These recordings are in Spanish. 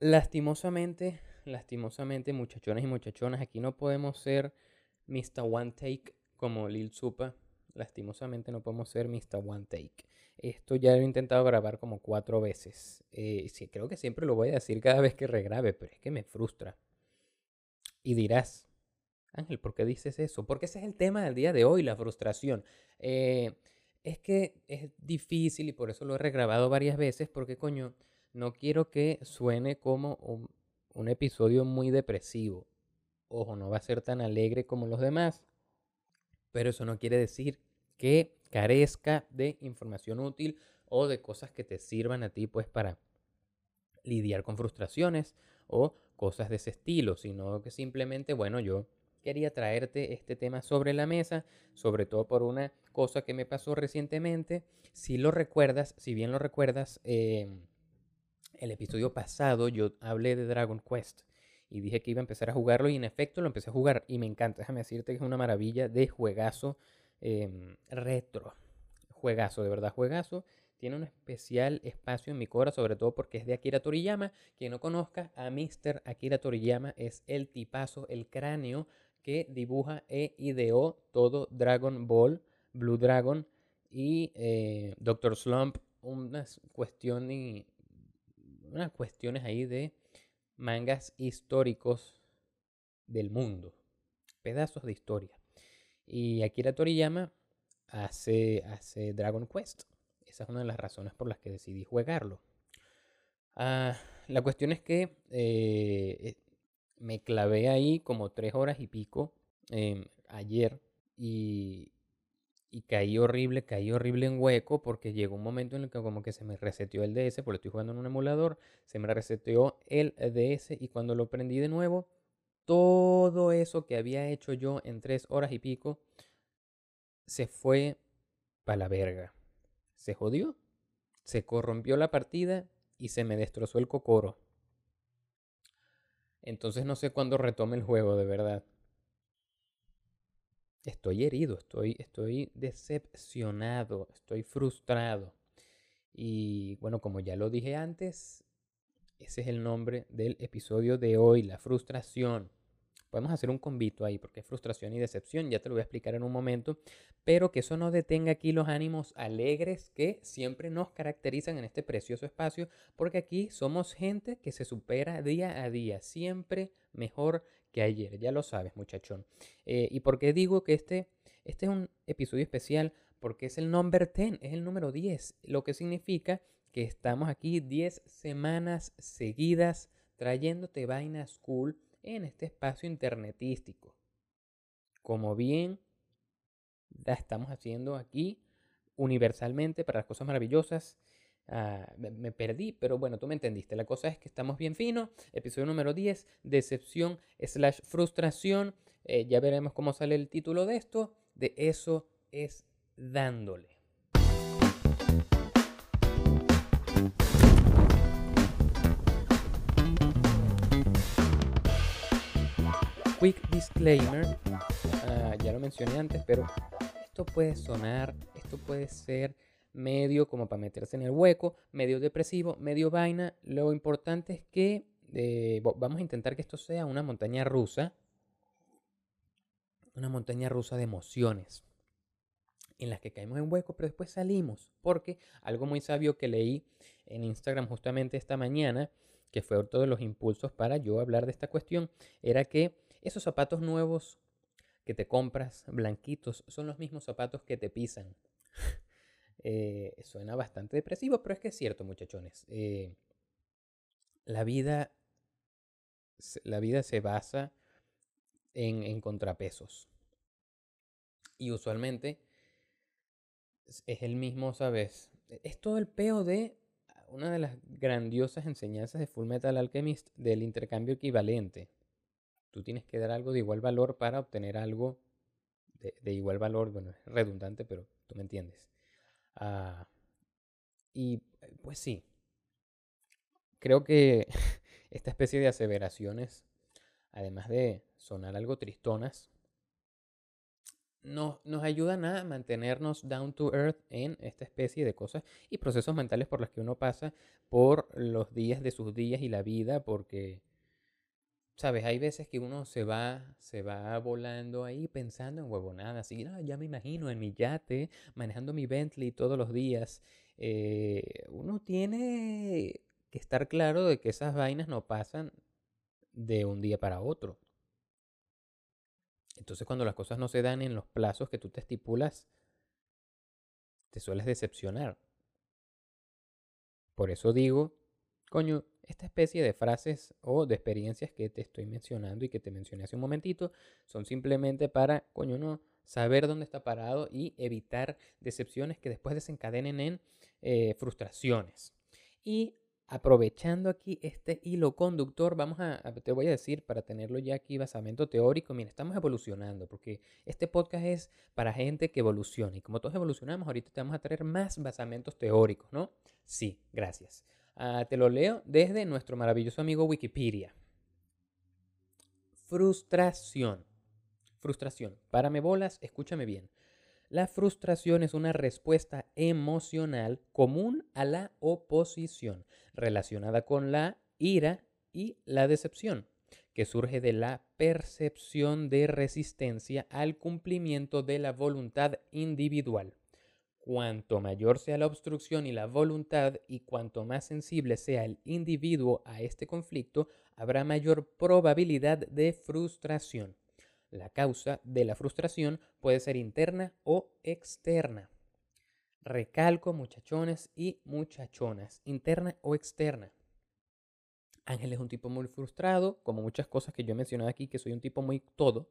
lastimosamente, lastimosamente, muchachones y muchachonas, aquí no podemos ser Mr. One Take como Lil Supa. Lastimosamente no podemos ser Mr. One Take. Esto ya lo he intentado grabar como cuatro veces. Eh, creo que siempre lo voy a decir cada vez que regrabe, pero es que me frustra. Y dirás, Ángel, ¿por qué dices eso? Porque ese es el tema del día de hoy, la frustración. Eh, es que es difícil y por eso lo he regrabado varias veces, porque coño, no quiero que suene como un, episodio muy depresivo. Ojo, no va a ser tan alegre como los demás, pero eso no quiere decir que carezca de información útil o de cosas que te sirvan a ti pues para lidiar con frustraciones o cosas de ese estilo, sino que simplemente, bueno, yo quería traerte este tema sobre la mesa, sobre todo por una cosa que me pasó recientemente. Si lo recuerdas, si bien lo recuerdas, em, el episodio pasado yo hablé de Dragon Quest y dije que iba a empezar a jugarlo y en efecto lo empecé a jugar y me encanta. Déjame decirte que es una maravilla de juegazo em, retro. Juegazo, de verdad, juegazo. Tiene un especial espacio en mi cora, sobre todo porque es de Akira Toriyama. Quien no conozca a Mr. Akira Toriyama es el tipazo, el cráneo que dibuja e ideó todo Dragon Ball, Blue Dragon y eh, Doctor Slump. Unas cuestiones, unas cuestiones ahí de mangas históricos del mundo, pedazos de historia. Y Akira Toriyama hace, hace Dragon Quest. Esa es una de las razones por las que decidí jugarlo. Ah, la cuestión es que eh, eh, me clavé ahí como tres horas y pico em, ayer y, y caí horrible, caí horrible en hueco porque llegó un momento en el que como que se me reseteó el DS, porque estoy jugando en un emulador, se me reseteó el DS y cuando lo prendí de nuevo, todo eso que había hecho yo en tres horas y pico se fue para la verga. Se jodió, se corrompió la partida y se me destrozó el cocoro. Entonces no sé cuándo retome el juego, de verdad. Estoy herido, estoy, estoy decepcionado, estoy frustrado. Y bueno, como ya lo dije antes, ese es el nombre del episodio de hoy, la frustración. Podemos hacer un convito ahí porque es frustración y decepción, ya te lo voy a explicar en un momento, pero que eso no detenga aquí los ánimos alegres que siempre nos caracterizan en este precioso espacio, porque aquí somos gente que se supera día a día, siempre mejor que ayer, ya lo sabes muchachón. Eh, ¿Y por qué digo que este, este es un episodio especial? Porque es el number 10, es el número 10, lo que significa que estamos aquí 10 semanas seguidas trayéndote vainas cool en este espacio internetístico. Como bien la estamos haciendo aquí universalmente para las cosas maravillosas. Ah, me, perdí, pero bueno, tú me entendiste. La cosa es que estamos bien fino. Episodio número 10, decepción slash frustración. Eh, ya veremos cómo sale el título de esto. De eso es dándole. quick disclaimer, ah, ya lo mencioné antes, pero esto puede sonar, esto puede ser medio como para meterse en el hueco, medio depresivo, medio vaina. Lo importante es que eh, vamos a intentar que esto sea una montaña rusa, una montaña rusa de emociones en las que caemos en hueco, pero después salimos, porque algo muy sabio que leí en Instagram justamente esta mañana, que fue otro de los impulsos para yo hablar de esta cuestión, era que esos zapatos nuevos que te compras, blanquitos, son los mismos zapatos que te pisan. Eh, suena bastante depresivo, pero es que es cierto, muchachones. Eh, la vida. La vida se basa en, contrapesos. Y usualmente es el mismo, ¿sabes? Es todo el peo de una de las grandiosas enseñanzas de Full Metal Alchemist del intercambio equivalente. Tú tienes que dar algo de igual valor para obtener algo de, igual valor. Bueno, es redundante, pero tú me entiendes. Ah, y pues sí, creo que esta especie de aseveraciones, además de sonar algo tristonas, nos, nos ayudan a mantenernos down to earth en esta especie de cosas y procesos mentales por los que uno pasa por los días de sus días y la vida, porque, sabes, hay veces que uno se va, se va volando ahí pensando en huevonadas, así, no, ya me imagino en mi yate, manejando mi Bentley todos los días. Eh, uno tiene que estar claro de que esas vainas no pasan de un día para otro. Entonces cuando las cosas no se dan en los plazos que tú te estipulas, te sueles decepcionar. Por eso digo, coño, esta especie de frases o de experiencias que te estoy mencionando y que te mencioné hace un momentito son simplemente para, coño, no saber dónde está parado y evitar decepciones que después desencadenen en eh, frustraciones. Y aprovechando aquí este hilo conductor, vamos a, te voy a decir, para tenerlo ya aquí, basamento teórico, mira, estamos evolucionando, porque este podcast es para gente que evoluciona, y como todos evolucionamos, ahorita te vamos a traer más basamentos teóricos, ¿no? Sí, gracias. Ah, te lo leo desde nuestro maravilloso amigo Wikipedia. Frustración. Frustración. Párame bolas, escúchame bien. La frustración es una respuesta emocional común a la oposición, relacionada con la ira y la decepción, que surge de la percepción de resistencia al cumplimiento de la voluntad individual. Cuanto mayor sea la obstrucción y la voluntad y cuanto más sensible sea el individuo a este conflicto, habrá mayor probabilidad de frustración. La causa de la frustración puede ser interna o externa. Recalco muchachones y muchachonas, interna o externa. Ángel es un tipo muy frustrado, como muchas cosas que yo he mencionado aquí, que soy un tipo muy todo,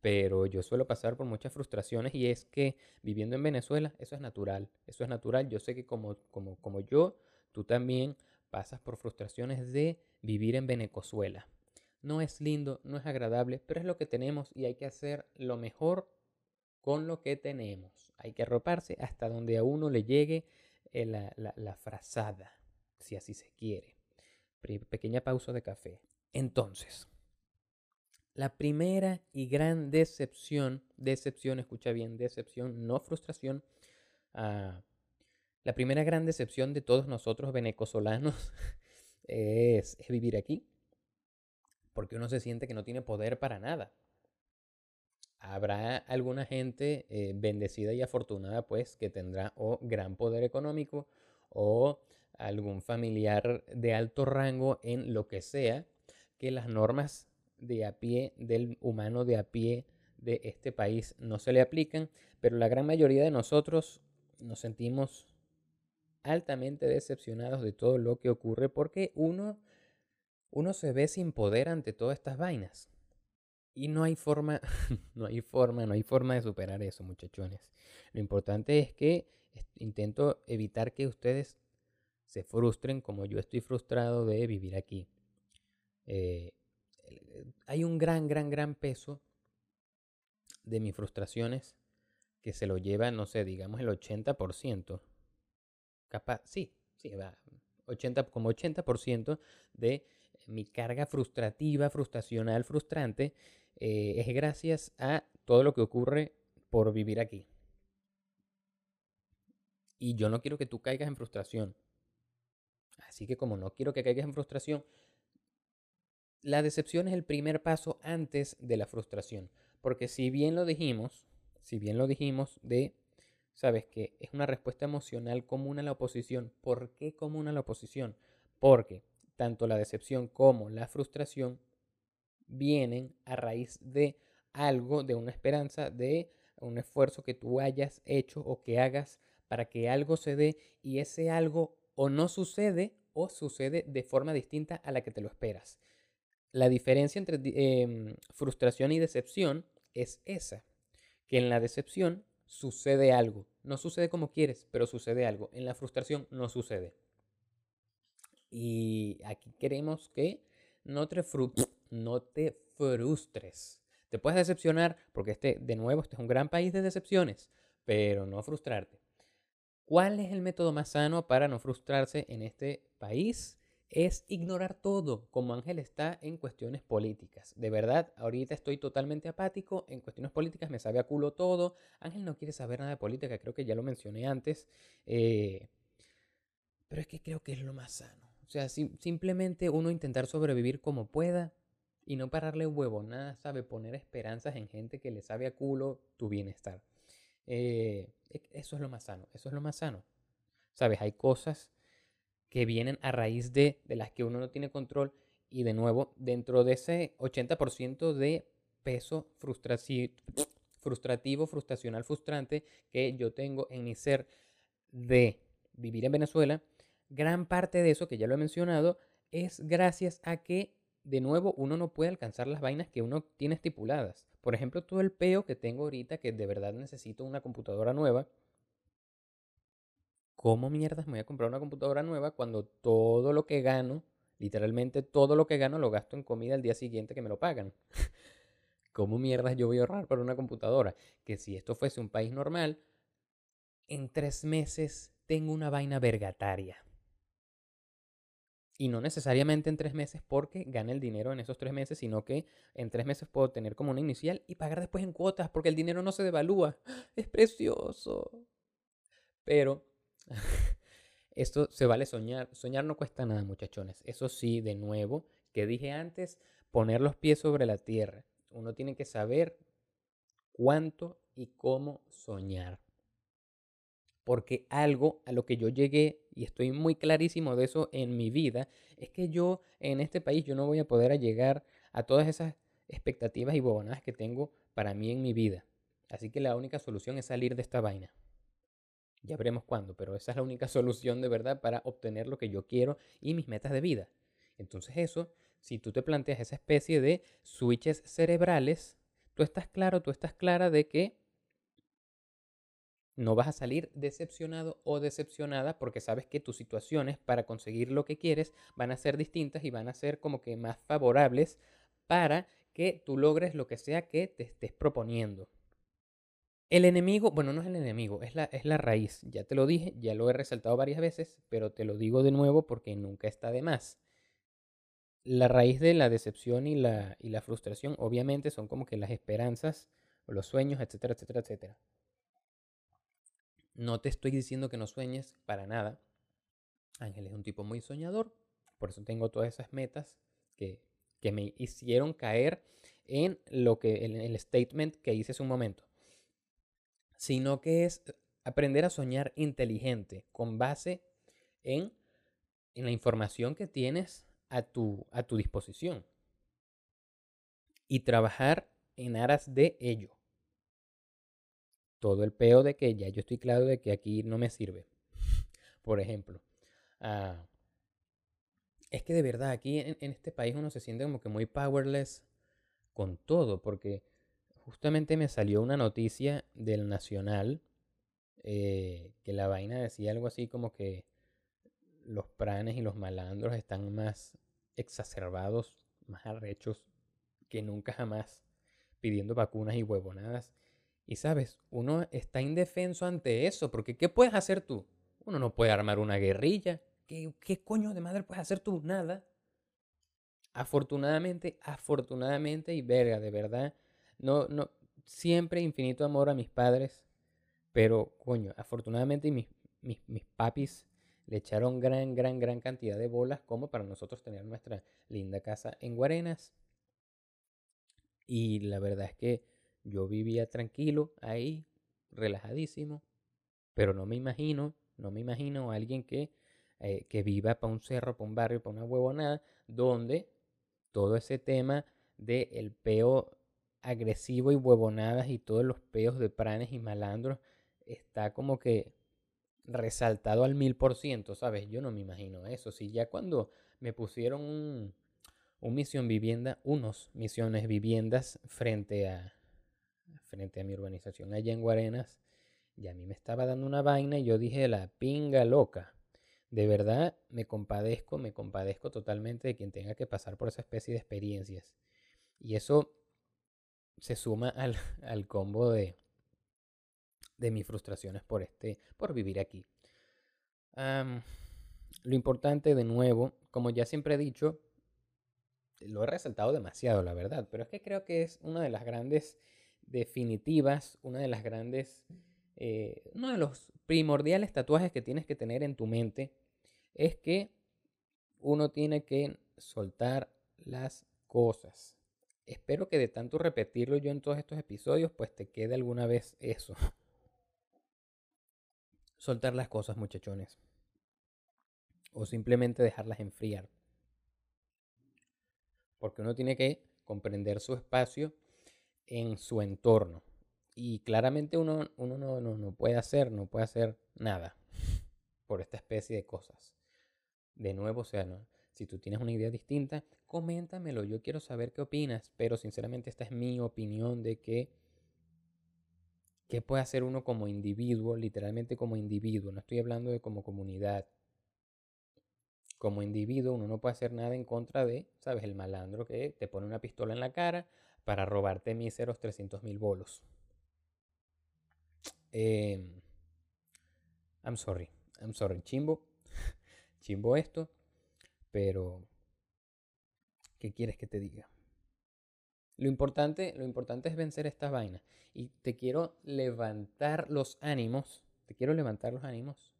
pero yo suelo pasar por muchas frustraciones y es que viviendo en Venezuela, eso es natural, eso es natural. Yo sé que como, como, como yo, tú también pasas por frustraciones de vivir en Venezuela. No es lindo, no es agradable, pero es lo que tenemos y hay que hacer lo mejor con lo que tenemos. Hay que arroparse hasta donde a uno le llegue eh, la, la, frazada, si así se quiere. Pequeña pausa de café. Entonces, la primera y gran decepción, decepción, escucha bien, decepción, no frustración. Ah, la primera gran decepción de todos nosotros venecosolanos es, vivir aquí porque uno se siente que no tiene poder para nada. Habrá alguna gente eh, bendecida y afortunada, pues, que tendrá o gran poder económico o algún familiar de alto rango en lo que sea, que las normas de a pie del humano de a pie de este país no se le aplican, pero la gran mayoría de nosotros nos sentimos altamente decepcionados de todo lo que ocurre porque uno uno se ve sin poder ante todas estas vainas. Y no hay forma, no hay forma, no hay forma de superar eso, muchachones. Lo importante es que intento evitar que ustedes se frustren como yo estoy frustrado de vivir aquí. Eh, hay un gran, gran, gran peso de mis frustraciones que se lo lleva, no sé, digamos el 80%. Capaz, sí, sí, va, 80, como 80% de mi carga frustrativa, frustracional, frustrante, eh, es gracias a todo lo que ocurre por vivir aquí. Y yo no quiero que tú caigas en frustración. Así que como no quiero que caigas en frustración, la decepción es el primer paso antes de la frustración. Porque si bien lo dijimos, si bien lo dijimos de, sabes que es una respuesta emocional común a la oposición. ¿Por qué común a la oposición? Porque tanto la decepción como la frustración vienen a raíz de algo, de una esperanza, de un esfuerzo que tú hayas hecho o que hagas para que algo se dé y ese algo o no sucede o sucede de forma distinta a la que te lo esperas. La diferencia entre em, frustración y decepción es esa, que en la decepción sucede algo. No sucede como quieres, pero sucede algo. En la frustración no sucede. Y aquí queremos que no te, no te frustres. Te puedes decepcionar porque este, de nuevo, este es un gran país de decepciones, pero no frustrarte. ¿Cuál es el método más sano para no frustrarse en este país? Es ignorar todo, como Ángel está en cuestiones políticas. De verdad, ahorita estoy totalmente apático, en cuestiones políticas me sabe a culo todo. Ángel no quiere saber nada de política, creo que ya lo mencioné antes. Eh, pero es que creo que es lo más sano. O sea, simplemente uno intentar sobrevivir como pueda y no pararle huevo, nada sabe poner esperanzas en gente que le sabe a culo tu bienestar. Eh, eso es lo más sano, eso es lo más sano. Sabes, hay cosas que vienen a raíz de, de las que uno no tiene control y de nuevo, dentro de ese 80% de peso frustrativo, frustracional, frustrante que yo tengo en mi ser de vivir en Venezuela, gran parte de eso, que ya lo he mencionado, es gracias a que, de nuevo, uno no puede alcanzar las vainas que uno tiene estipuladas. Por ejemplo, todo el peo que tengo ahorita, que de verdad necesito una computadora nueva. ¿Cómo mierdas me voy a comprar una computadora nueva cuando todo lo que gano, literalmente todo lo que gano, lo gasto en comida el día siguiente que me lo pagan? ¿Cómo mierdas yo voy a ahorrar para una computadora? Que si esto fuese un país normal, en tres meses tengo una vaina vergataria. Y no necesariamente en tres meses porque gane el dinero en esos tres meses, sino que en tres meses puedo tener como una inicial y pagar después en cuotas porque el dinero no se devalúa. Es precioso. Pero esto se vale soñar. Soñar no cuesta nada, muchachones. Eso sí, de nuevo, que dije antes, poner los pies sobre la tierra. Uno tiene que saber cuánto y cómo soñar porque algo a lo que yo llegué, y estoy muy clarísimo de eso en mi vida, es que yo en este país yo no voy a poder llegar a todas esas expectativas y bobonadas que tengo para mí en mi vida. Así que la única solución es salir de esta vaina. Ya veremos cuándo, pero esa es la única solución de verdad para obtener lo que yo quiero y mis metas de vida. Entonces eso, si tú te planteas esa especie de switches cerebrales, tú estás claro, tú estás clara de que no vas a salir decepcionado o decepcionada porque sabes que tus situaciones para conseguir lo que quieres van a ser distintas y van a ser como que más favorables para que tú logres lo que sea que te estés proponiendo. El enemigo, bueno, no es el enemigo, es la, es la raíz. Ya te lo dije, ya lo he resaltado varias veces, pero te lo digo de nuevo porque nunca está de más. La raíz de la decepción y la, y la frustración obviamente son como que las esperanzas o los sueños, etcétera, etcétera, etcétera. No te estoy diciendo que no sueñes para nada. Ángel es un tipo muy soñador, por eso tengo todas esas metas que, que me hicieron caer en lo que en el statement que hice hace un momento. Sino que es aprender a soñar inteligente con base en, en la información que tienes a tu, a tu disposición y trabajar en aras de ello todo el peo de que ya yo estoy claro de que aquí no me sirve. Por ejemplo. Ah, es que de verdad aquí en, este país uno se siente como que muy powerless con todo, porque justamente me salió una noticia del Nacional eh, que la vaina decía algo así como que los pranes y los malandros están más exacerbados, más arrechos que nunca jamás, pidiendo vacunas y huevonadas. Y sabes, uno está indefenso ante eso, porque ¿qué puedes hacer tú? Uno no puede armar una guerrilla. ¿Qué, qué coño de madre puedes hacer tú? Nada. Afortunadamente, afortunadamente y verga, de verdad, no, no, siempre infinito amor a mis padres, pero coño, afortunadamente mis, mis, mis papis le echaron gran, gran, gran cantidad de bolas como para nosotros tener nuestra linda casa en Guarenas. Y la verdad es que yo vivía tranquilo ahí, relajadísimo, pero no me imagino, no me imagino a alguien que, eh, que viva para un cerro, para un barrio, para una huevonada, donde todo ese tema del el peo agresivo y huevonadas y todos los peos de pranes y malandros está como que resaltado al mil por ciento, ¿sabes? Yo no me imagino eso. Si ya cuando me pusieron un, misión vivienda, unos misiones viviendas frente a, frente a mi urbanización allá en Guarenas, y a mí me estaba dando una vaina y yo dije la pinga loca. De verdad me compadezco, me compadezco totalmente de quien tenga que pasar por esa especie de experiencias. Y eso se suma al, al combo de, de mis frustraciones por este, por vivir aquí. lo importante de nuevo, como ya siempre he dicho, lo he resaltado demasiado, la verdad, pero es que creo que es una de las grandes definitivas, una de las grandes, eh, uno de los primordiales tatuajes que tienes que tener en tu mente es que uno tiene que soltar las cosas. Espero que de tanto repetirlo yo en todos estos episodios, pues te quede alguna vez eso. Soltar las cosas, muchachones. O simplemente dejarlas enfriar. Porque uno tiene que comprender su espacio en su entorno. Y claramente uno, uno no, no, no puede hacer, no puede hacer nada por esta especie de cosas. De nuevo, o sea, si tú tienes una idea distinta, coméntamelo. Yo quiero saber qué opinas. Pero sinceramente esta es mi opinión de que qué puede hacer uno como individuo, literalmente como individuo. No estoy hablando de como comunidad. Como individuo uno no puede hacer nada en contra de, ¿sabes? El malandro que te pone una pistola en la cara para robarte míseros 300 mil bolos. Em, I'm sorry. I'm sorry. Chimbo. Chimbo esto. Pero, ¿qué quieres que te diga? Lo importante, lo importante es vencer estas vainas. Y te quiero levantar los ánimos. Te quiero levantar los ánimos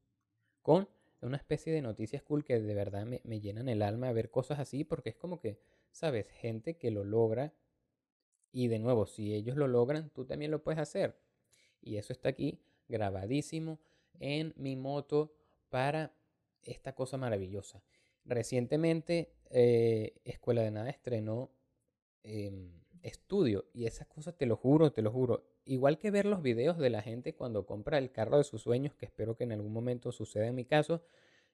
con una especie de noticias cool que de verdad me, me llenan el alma a ver cosas así. Porque es como que, ¿sabes? Gente que lo logra. Y de nuevo, si ellos lo logran, tú también lo puedes hacer. Y eso está aquí grabadísimo en mi moto para esta cosa maravillosa. Recientemente, eh, Escuela de Nada estrenó em, estudio y esas cosas te lo juro, te lo juro. Igual que ver los videos de la gente cuando compra el carro de sus sueños, que espero que en algún momento suceda en mi caso,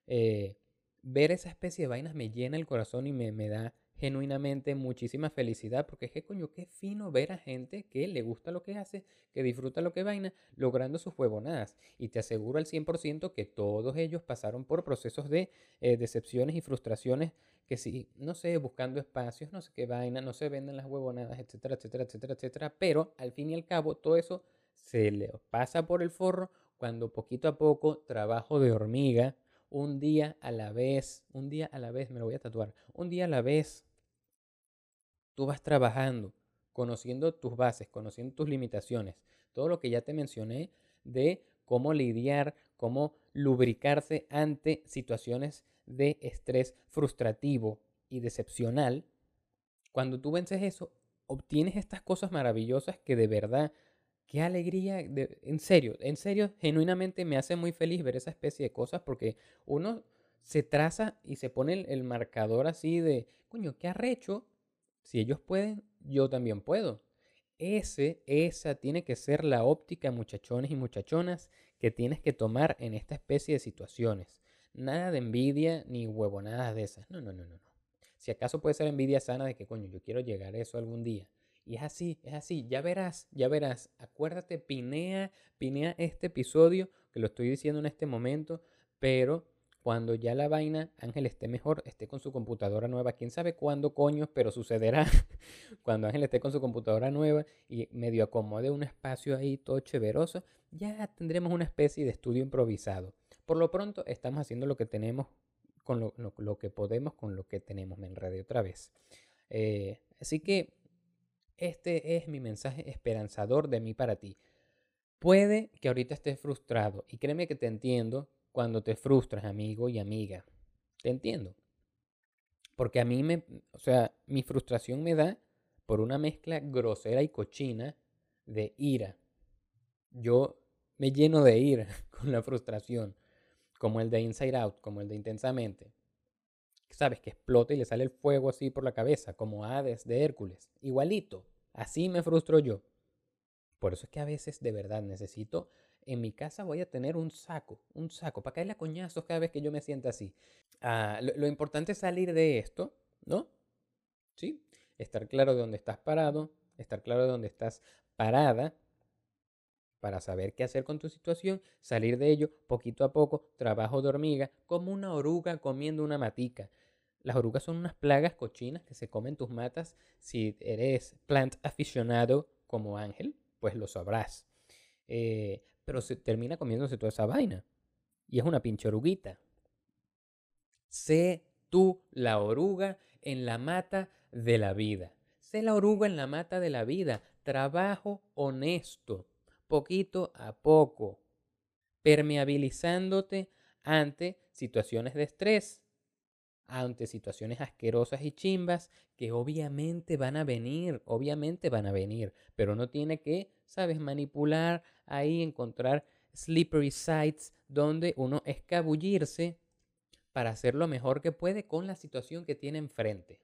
eh, ver esa especie de vainas me llena el corazón y me, me da genuinamente muchísima felicidad, porque es que coño, qué fino ver a gente que le gusta lo que hace, que disfruta lo que vaina, logrando sus huevonadas. Y te aseguro al 100% que todos ellos pasaron por procesos de eh, decepciones y frustraciones que si, no sé, buscando espacios, no sé qué vaina, no se venden las huevonadas, etcétera, etcétera, etcétera, etcétera. Pero al fin y al cabo, todo eso se le pasa por el forro cuando poquito a poco, trabajo de hormiga, un día a la vez, un día a la vez, me lo voy a tatuar, un día a la vez, tú vas trabajando, conociendo tus bases, conociendo tus limitaciones, todo lo que ya te mencioné de cómo lidiar, cómo lubricarse ante situaciones de estrés frustrativo y decepcional, cuando tú vences eso, obtienes estas cosas maravillosas que de verdad qué alegría, en serio, en serio, genuinamente me hace muy feliz ver esa especie de cosas porque uno se traza y se pone el, marcador así de, coño, qué arrecho, si ellos pueden, yo también puedo. Ese, esa tiene que ser la óptica, muchachones y muchachonas, que tienes que tomar en esta especie de situaciones. Nada de envidia ni huevonadas de esas. No, no, no, no. Si acaso puede ser envidia sana de que, coño, yo quiero llegar a eso algún día. Y es así, es así, ya verás, ya verás. Acuérdate, pinea, pinea este episodio, que lo estoy diciendo en este momento, pero cuando ya la vaina, Ángel esté mejor, esté con su computadora nueva, quién sabe cuándo coño, pero sucederá cuando Ángel esté con su computadora nueva y medio acomode un espacio ahí todo cheveroso, ya tendremos una especie de estudio improvisado. Por lo pronto estamos haciendo lo que tenemos con lo, que podemos con lo que tenemos, me enredé otra vez. Eh, así que este es mi mensaje esperanzador de mí para ti. Puede que ahorita estés frustrado y créeme que te entiendo cuando te frustras, amigo y amiga. Te entiendo. Porque a mí me, o sea, mi frustración me da por una mezcla grosera y cochina de ira. Yo me lleno de ira con la frustración, como el de Inside Out, como el de Intensamente. ¿Sabes? Que explota y le sale el fuego así por la cabeza, como Hades de Hércules. Igualito. Así me frustro yo. Por eso es que a veces de verdad necesito, en mi casa voy a tener un saco, un saco, para caerle a coñazos cada vez que yo me sienta así. Ah, lo, lo, importante es salir de esto, ¿no? ¿Sí? Estar claro de dónde estás parado, estar claro de dónde estás parada, para saber qué hacer con tu situación, salir de ello poquito a poco, trabajo de hormiga, como una oruga comiendo una matica. Las orugas son unas plagas cochinas que se comen tus matas. Si eres plant aficionado como Ángel, pues lo sabrás. Eh, pero se termina comiéndose toda esa vaina. Y es una pinche oruguita. Sé tú la oruga en la mata de la vida. Sé la oruga en la mata de la vida. Trabajo honesto, poquito a poco, permeabilizándote ante situaciones de estrés, ante situaciones asquerosas y chimbas que obviamente van a venir, obviamente van a venir, pero no tiene que, sabes, manipular ahí, encontrar slippery sites donde uno escabullirse para hacer lo mejor que puede con la situación que tiene enfrente.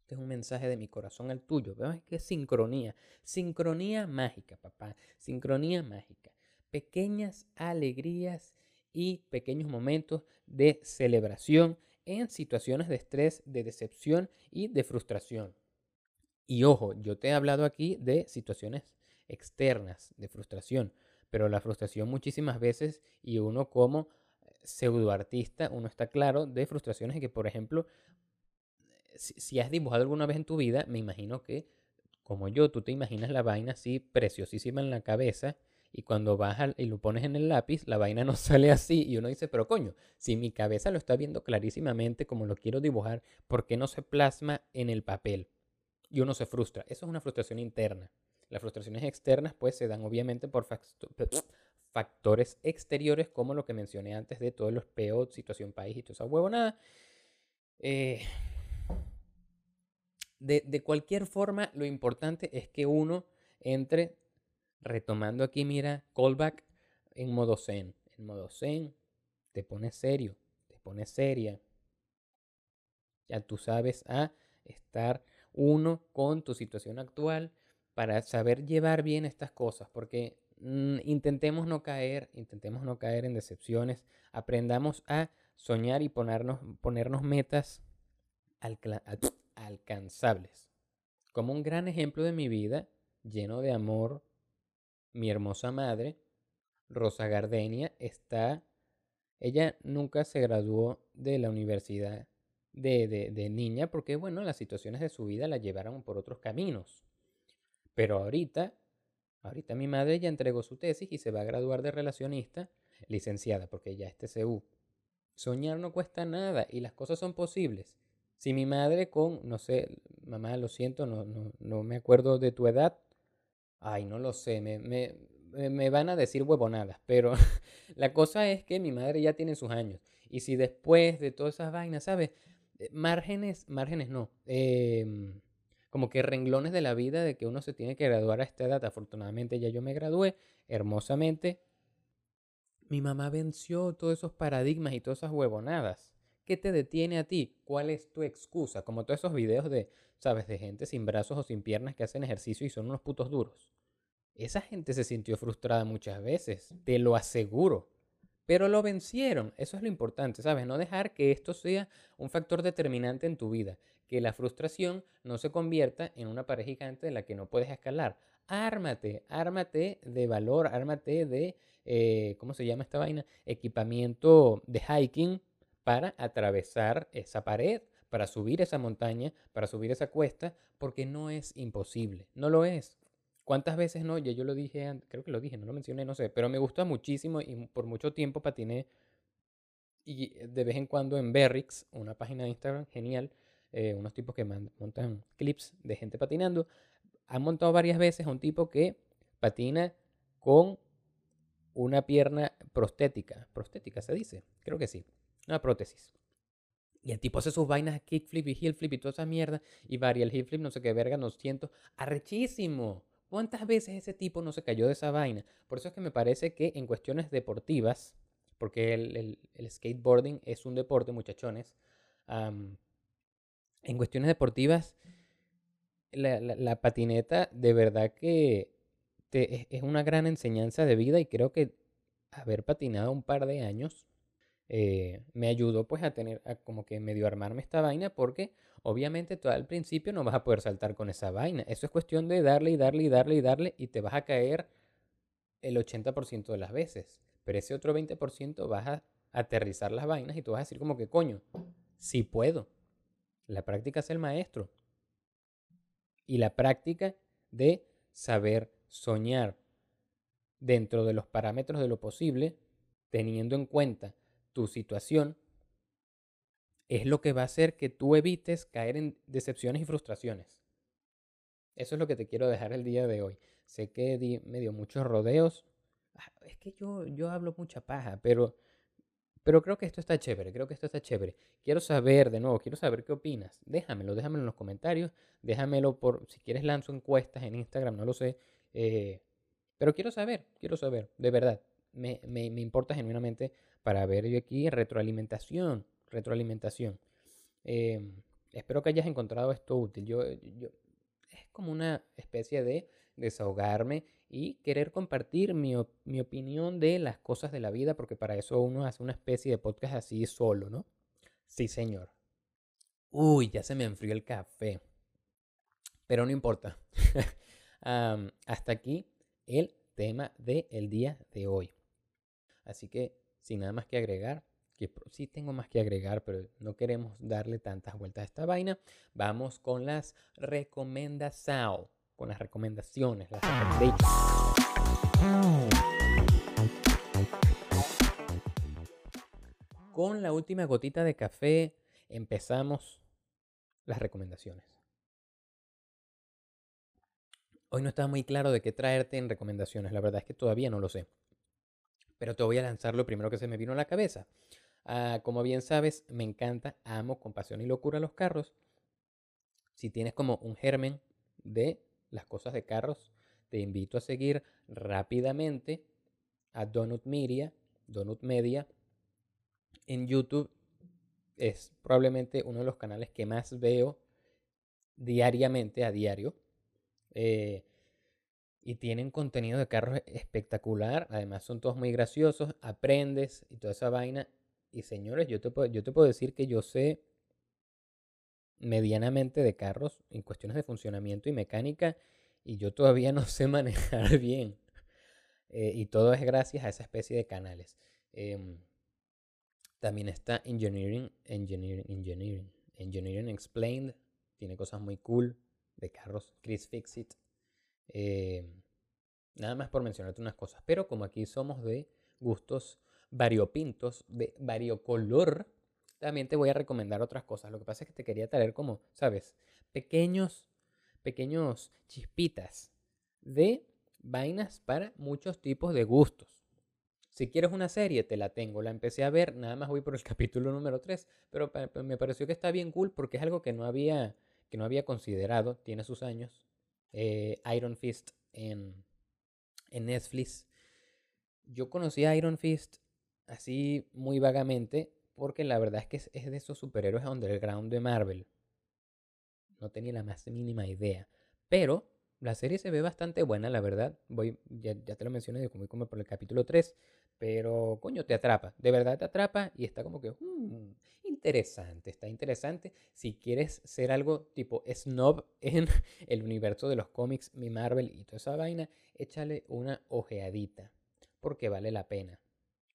Este es un mensaje de mi corazón al tuyo. ¿Ves es sincronía? Sincronía mágica, papá. Sincronía mágica. Pequeñas alegrías y pequeños momentos de celebración en situaciones de estrés, de decepción y de frustración. Y ojo, yo te he hablado aquí de situaciones externas de frustración, pero la frustración muchísimas veces y uno como pseudoartista, uno está claro de frustraciones que, por ejemplo, si, has dibujado alguna vez en tu vida, me imagino que, como yo, tú te imaginas la vaina así preciosísima en la cabeza y cuando vas y lo pones en el lápiz, la vaina no sale así y uno dice, pero coño, si mi cabeza lo está viendo clarísimamente como lo quiero dibujar, ¿por qué no se plasma en el papel? Y uno se frustra. Eso es una frustración interna. Las frustraciones externas pues se dan obviamente por factores exteriores como lo que mencioné antes de todos los PO, situación país y toda esa huevonada. Eh, de, de cualquier forma, lo importante es que uno entre retomando aquí, mira, callback en modo zen. En modo zen, te pones serio, te pones seria. Ya tú sabes a estar uno con tu situación actual para saber llevar bien estas cosas, porque mm, intentemos no caer, intentemos no caer en decepciones, aprendamos a soñar y ponernos, ponernos metas alcanzables. Como un gran ejemplo de mi vida, lleno de amor, mi hermosa madre, Rosa Gardenia, está, ella nunca se graduó de la universidad de, de, niña porque, bueno, las situaciones de su vida la llevaron por otros caminos. Pero ahorita, ahorita mi madre ya entregó su tesis y se va a graduar de relacionista, licenciada, porque ya es TCU. Soñar no cuesta nada y las cosas son posibles. Si mi madre con, no sé, mamá, lo siento, no, no, no me acuerdo de tu edad, Ay, no lo sé, me, me, me van a decir huevonadas, pero la cosa es que mi madre ya tiene sus años. Y si después de todas esas vainas, ¿sabes? Eh, márgenes, márgenes no. Em, como que renglones de la vida de que uno se tiene que graduar a esta edad. Afortunadamente ya yo me gradué hermosamente. Mi mamá venció todos esos paradigmas y todas esas huevonadas. ¿Qué te detiene a ti? ¿Cuál es tu excusa? Como todos esos videos de, ¿sabes? De gente sin brazos o sin piernas que hacen ejercicio y son unos putos duros. Esa gente se sintió frustrada muchas veces, te lo aseguro. Pero lo vencieron, eso es lo importante, ¿sabes? No dejar que esto sea un factor determinante en tu vida, que la frustración no se convierta en una pareja gigante de la que no puedes escalar. Ármate, ármate de valor, ármate de, eh, ¿cómo se llama esta vaina? Equipamiento de hiking para atravesar esa pared, para subir esa montaña, para subir esa cuesta, porque no es imposible, no lo es. ¿Cuántas veces no? Ya yo lo dije, creo que lo dije, no lo mencioné, no sé, pero me gusta muchísimo y por mucho tiempo patiné y de vez en cuando en Berrix, una página de Instagram genial, eh, unos tipos que montan clips de gente patinando, han montado varias veces a un tipo que patina con una pierna prostética, prostética se dice, creo que sí, una prótesis. Y el tipo hace sus vainas kickflip y heelflip y toda esa mierda. Y varía el heelflip, no sé qué verga, no siento. Arrechísimo. ¿Cuántas veces ese tipo no se cayó de esa vaina? Por eso es que me parece que en cuestiones deportivas, porque el, skateboarding es un deporte, muchachones, en cuestiones deportivas, la, patineta de verdad que es una gran enseñanza de vida y creo que haber patinado un par de años eh, me ayudó pues a tener, como que medio armarme esta vaina porque obviamente tú al principio no vas a poder saltar con esa vaina. Eso es cuestión de darle y darle y darle y darle y te vas a caer el 80% de las veces. Pero ese otro 20% vas a aterrizar las vainas y tú vas a decir como que coño, sí puedo. La práctica es el maestro. Y la práctica de saber soñar dentro de los parámetros de lo posible, teniendo en cuenta tu situación es lo que va a hacer que tú evites caer en decepciones y frustraciones. Eso es lo que te quiero dejar el día de hoy. Sé que me dio muchos rodeos. Ah, es que yo, yo hablo mucha paja, pero, pero creo que esto está chévere, creo que esto está chévere. Quiero saber, de nuevo, quiero saber qué opinas. Déjamelo, déjamelo en los comentarios. Déjamelo por, si quieres lanzo encuestas en Instagram, no lo sé. Eh, pero quiero saber, quiero saber, de verdad. Me, me, me importa genuinamente para ver yo aquí retroalimentación, retroalimentación. Em, espero que hayas encontrado esto útil. Yo, yo, es como una especie de desahogarme y querer compartir mi, mi, opinión de las cosas de la vida, porque para eso uno hace una especie de podcast así solo, ¿no? Sí, señor. Uy, ya se me enfrió el café. Pero no importa. hasta aquí el tema del día de hoy. Así que, sin nada más que agregar, que sí tengo más que agregar, pero no queremos darle tantas vueltas a esta vaina. Vamos con las recomendaciones, con las recomendaciones, las Con la última gotita de café empezamos las recomendaciones. Hoy no estaba muy claro de qué traerte en recomendaciones, la verdad es que todavía no lo sé. Pero te voy a lanzar lo primero que se me vino a la cabeza. Ah, como bien sabes, me encanta, amo con pasión y locura los carros. Si tienes como un germen de las cosas de carros, te invito a seguir rápidamente a Donut Media, Donut Media en YouTube. Es probablemente uno de los canales que más veo diariamente, a diario. Eh, y tienen contenido de carros espectacular. Además son todos muy graciosos. Aprendes y toda esa vaina. Y señores, yo te, puedo, yo te puedo decir que yo sé medianamente de carros en cuestiones de funcionamiento y mecánica y yo todavía no sé manejar bien. Eh, y todo es gracias a esa especie de canales. Em, también está Engineering, Engineering, Engineering, Engineering Explained. Tiene cosas muy cool de carros. Chris Fixit. Em, nada más por mencionarte unas cosas. Pero como aquí somos de gustos variopintos, de variocolor, también te voy a recomendar otras cosas. Lo que pasa es que te quería traer como, ¿sabes? Pequeños, pequeños chispitas de vainas para muchos tipos de gustos. Si quieres una serie, te la tengo. La empecé a ver, nada más voy por el capítulo número 3, pero me pareció que está bien cool porque es algo que no había, que no había considerado, tiene sus años. Eh, Iron Fist en, en Netflix. Yo conocí a Iron Fist así muy vagamente, porque la verdad es que es, de esos superhéroes underground de Marvel. No tenía la más mínima idea. Pero la serie se ve bastante buena, la verdad. Voy, ya, te lo mencioné, voy como por el capítulo 3. Pero, coño, te atrapa. De verdad te atrapa y está como que, hmm, interesante, está interesante. Si quieres ser algo tipo snob en el universo de los cómics, mi Marvel y toda esa vaina, échale una ojeadita. Porque vale la pena.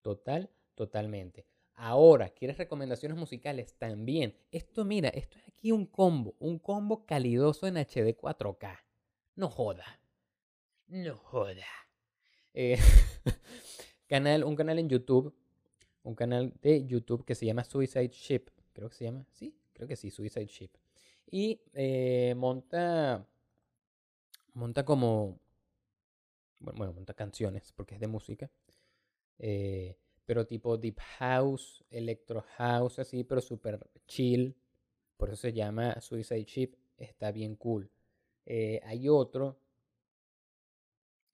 Total, totalmente. Ahora, ¿quieres recomendaciones musicales? También. Esto, mira, esto es aquí un combo, un combo calidoso en HD 4K. No joda. No joda. Eh, un canal en YouTube, un canal de YouTube que se llama Suicide Ship. Creo que se llama, sí, creo que sí, Suicide Ship. Y eh, monta, monta como, bueno, monta canciones porque es de música. Eh, pero tipo deep house, electro house, así, pero super chill. Por eso se llama Suicide Ship. Está bien cool. Eh, hay otro,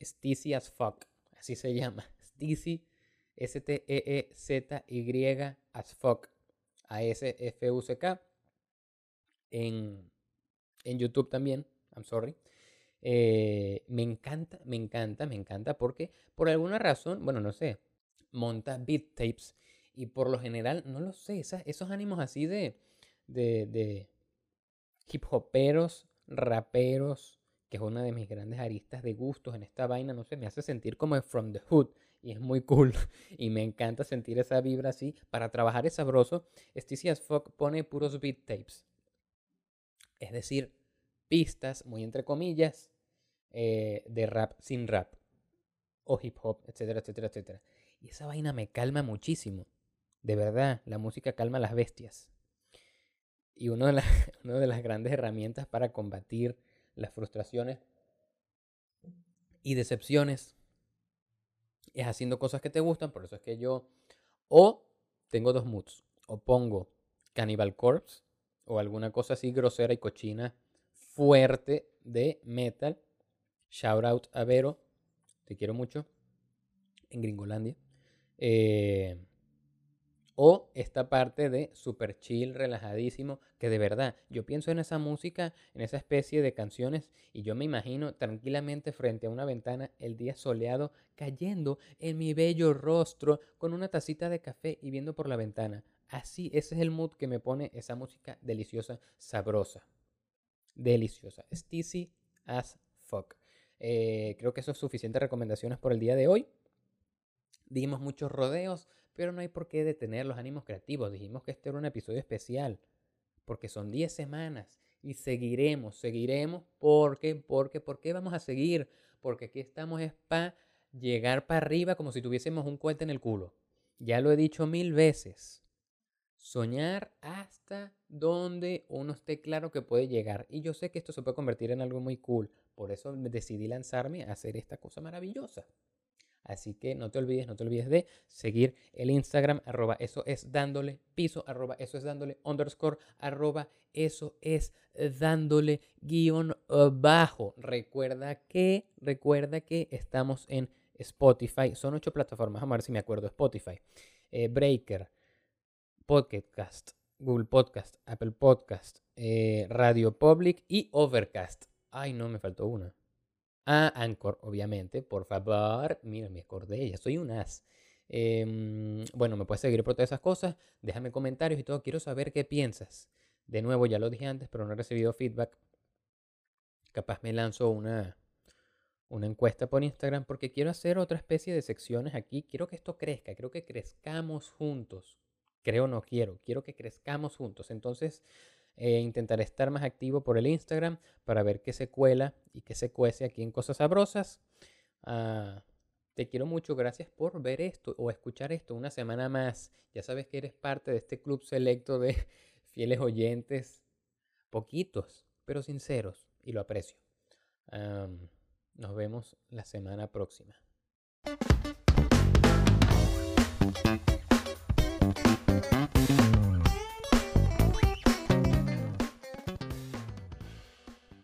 Stizy as fuck, así se llama. Stizy, S-T-E-E-Z-Y as fuck, A-S-F-U-C-K. En, en YouTube también, I'm sorry. Eh, me encanta, me encanta, me encanta porque por alguna razón, bueno, no sé, monta beat tapes y por lo general, no lo sé, esos ánimos así de, de, de hip hoperos, raperos, que es una de mis grandes aristas de gustos en esta vaina, no sé, me hace sentir como From the Hood y es muy cool y me encanta sentir esa vibra así. Para trabajar es sabroso, Sticy as pone puros beat tapes, es decir, pistas, muy entre comillas, eh, de rap sin rap o hip hop, etcétera, etcétera, etcétera. Y esa vaina me calma muchísimo. De verdad, la música calma a las bestias. Y una de, las, una de las grandes herramientas para combatir las frustraciones y decepciones es haciendo cosas que te gustan. Por eso es que yo o tengo dos moods. O pongo Cannibal Corpse o alguna cosa así grosera y cochina fuerte de metal. Shout out a Vero, te quiero mucho, en Gringolandia. Eh, o esta parte de super chill, relajadísimo, que de verdad, yo pienso en esa música, en esa especie de canciones, y yo me imagino tranquilamente frente a una ventana el día soleado, cayendo en mi bello rostro, con una tacita de café y viendo por la ventana. Así, ese es el mood que me pone esa música deliciosa, sabrosa. Deliciosa. Sticky as fuck. Eh, creo que eso es suficiente recomendaciones por el día de hoy. Dimos muchos rodeos, pero no hay por qué detener los ánimos creativos. Dijimos que este era un episodio especial, porque son 10 semanas y seguiremos, seguiremos, porque, porque, ¿por qué vamos a seguir? Porque aquí estamos es para llegar para arriba como si tuviésemos un cohete en el culo. Ya lo he dicho mil veces. Soñar hasta donde uno esté claro que puede llegar. Y yo sé que esto se puede convertir en algo muy cool. Por eso decidí lanzarme a hacer esta cosa maravillosa. Así que no te olvides, no te olvides de seguir el Instagram, arroba eso es dándole piso, arroba eso es dándole underscore, arroba eso es dándole guion bajo. Recuerda que, recuerda que estamos en Spotify. Son ocho plataformas, vamos a ver si me acuerdo. Spotify, eh, Breaker, Podcast, Google Podcast, Apple Podcast, eh, Radio Public y Overcast. Ay, no, me faltó una a Anchor, obviamente. Por favor, mira, me acordé, ya soy un as. Em, bueno, me puedes seguir por todas esas cosas. Déjame comentarios y todo. Quiero saber qué piensas. De nuevo, ya lo dije antes, pero no he recibido feedback. Capaz me lanzo una, una encuesta por Instagram porque quiero hacer otra especie de secciones aquí. Quiero que esto crezca. Quiero que crezcamos juntos. Creo no quiero. Quiero que crezcamos juntos. Entonces, eh, intentaré estar más activo por el Instagram para ver qué se cuela y qué se cuece aquí en Cosas Sabrosas. Uh, te quiero mucho, gracias por ver esto o escuchar esto una semana más. Ya sabes que eres parte de este club selecto de fieles oyentes, poquitos, pero sinceros, y lo aprecio. Um, nos vemos la semana próxima.